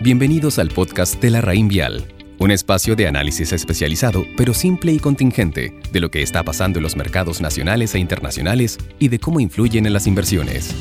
Bienvenidos al podcast de la Raín Vial, un espacio de análisis especializado, pero simple y contingente, de lo que está pasando en los mercados nacionales e internacionales y de cómo influyen en las inversiones.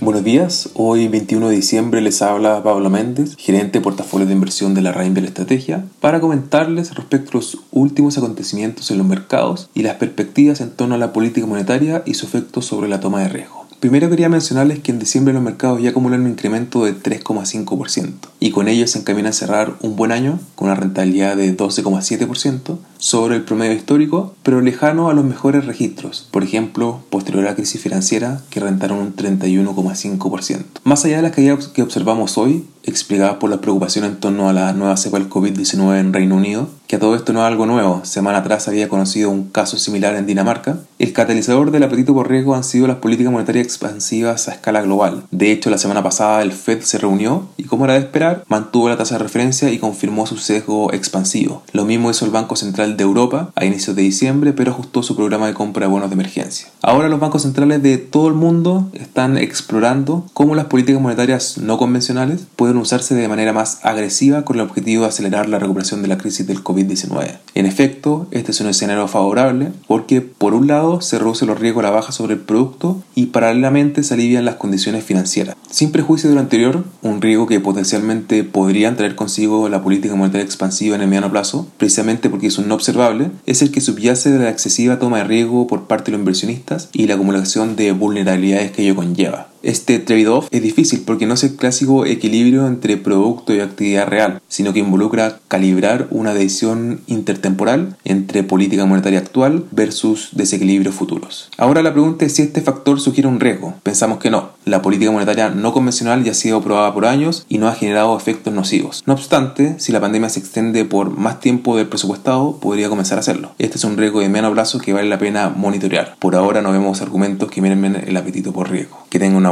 Buenos días, hoy 21 de diciembre les habla Pablo Méndez, gerente de portafolio de inversión de la Raín Vial Estrategia, para comentarles respecto a los últimos acontecimientos en los mercados y las perspectivas en torno a la política monetaria y su efecto sobre la toma de riesgo. Primero quería mencionarles que en diciembre los mercados ya acumulan un incremento de 3,5% y con ello se encamina a cerrar un buen año con una rentabilidad de 12,7% sobre el promedio histórico, pero lejano a los mejores registros, por ejemplo, posterior a la crisis financiera que rentaron un 31,5%. Más allá de las caídas que observamos hoy, explicadas por la preocupación en torno a la nueva cepa del COVID-19 en Reino Unido, que a todo esto no es algo nuevo, semana atrás había conocido un caso similar en Dinamarca, el catalizador del apetito por riesgo han sido las políticas monetarias expansivas a escala global. De hecho, la semana pasada el Fed se reunió y, como era de esperar, mantuvo la tasa de referencia y confirmó su sesgo expansivo. Lo mismo hizo el Banco Central de Europa a inicios de diciembre, pero ajustó su programa de compra de bonos de emergencia. Ahora los bancos centrales de todo el mundo están explorando cómo las políticas monetarias no convencionales pueden usarse de manera más agresiva con el objetivo de acelerar la recuperación de la crisis del COVID-19. En efecto, este es un escenario favorable porque, por un lado, se reduce los riesgos a la baja sobre el producto y paralelamente se alivian las condiciones financieras. Sin prejuicio de lo anterior, un riesgo que potencialmente podrían traer consigo la política monetaria expansiva en el mediano plazo, precisamente porque es un no observable, es el que subyace de la excesiva toma de riesgo por parte de los inversionistas y la acumulación de vulnerabilidades que ello conlleva. Este trade-off es difícil porque no es el clásico equilibrio entre producto y actividad real, sino que involucra calibrar una decisión intertemporal entre política monetaria actual versus desequilibrios futuros. Ahora la pregunta es si este factor sugiere un riesgo. Pensamos que no. La política monetaria no convencional ya ha sido probada por años y no ha generado efectos nocivos. No obstante, si la pandemia se extiende por más tiempo del presupuestado, podría comenzar a hacerlo. Este es un riesgo de menos plazo que vale la pena monitorear. Por ahora no vemos argumentos que miren el apetito por riesgo. Que tengan una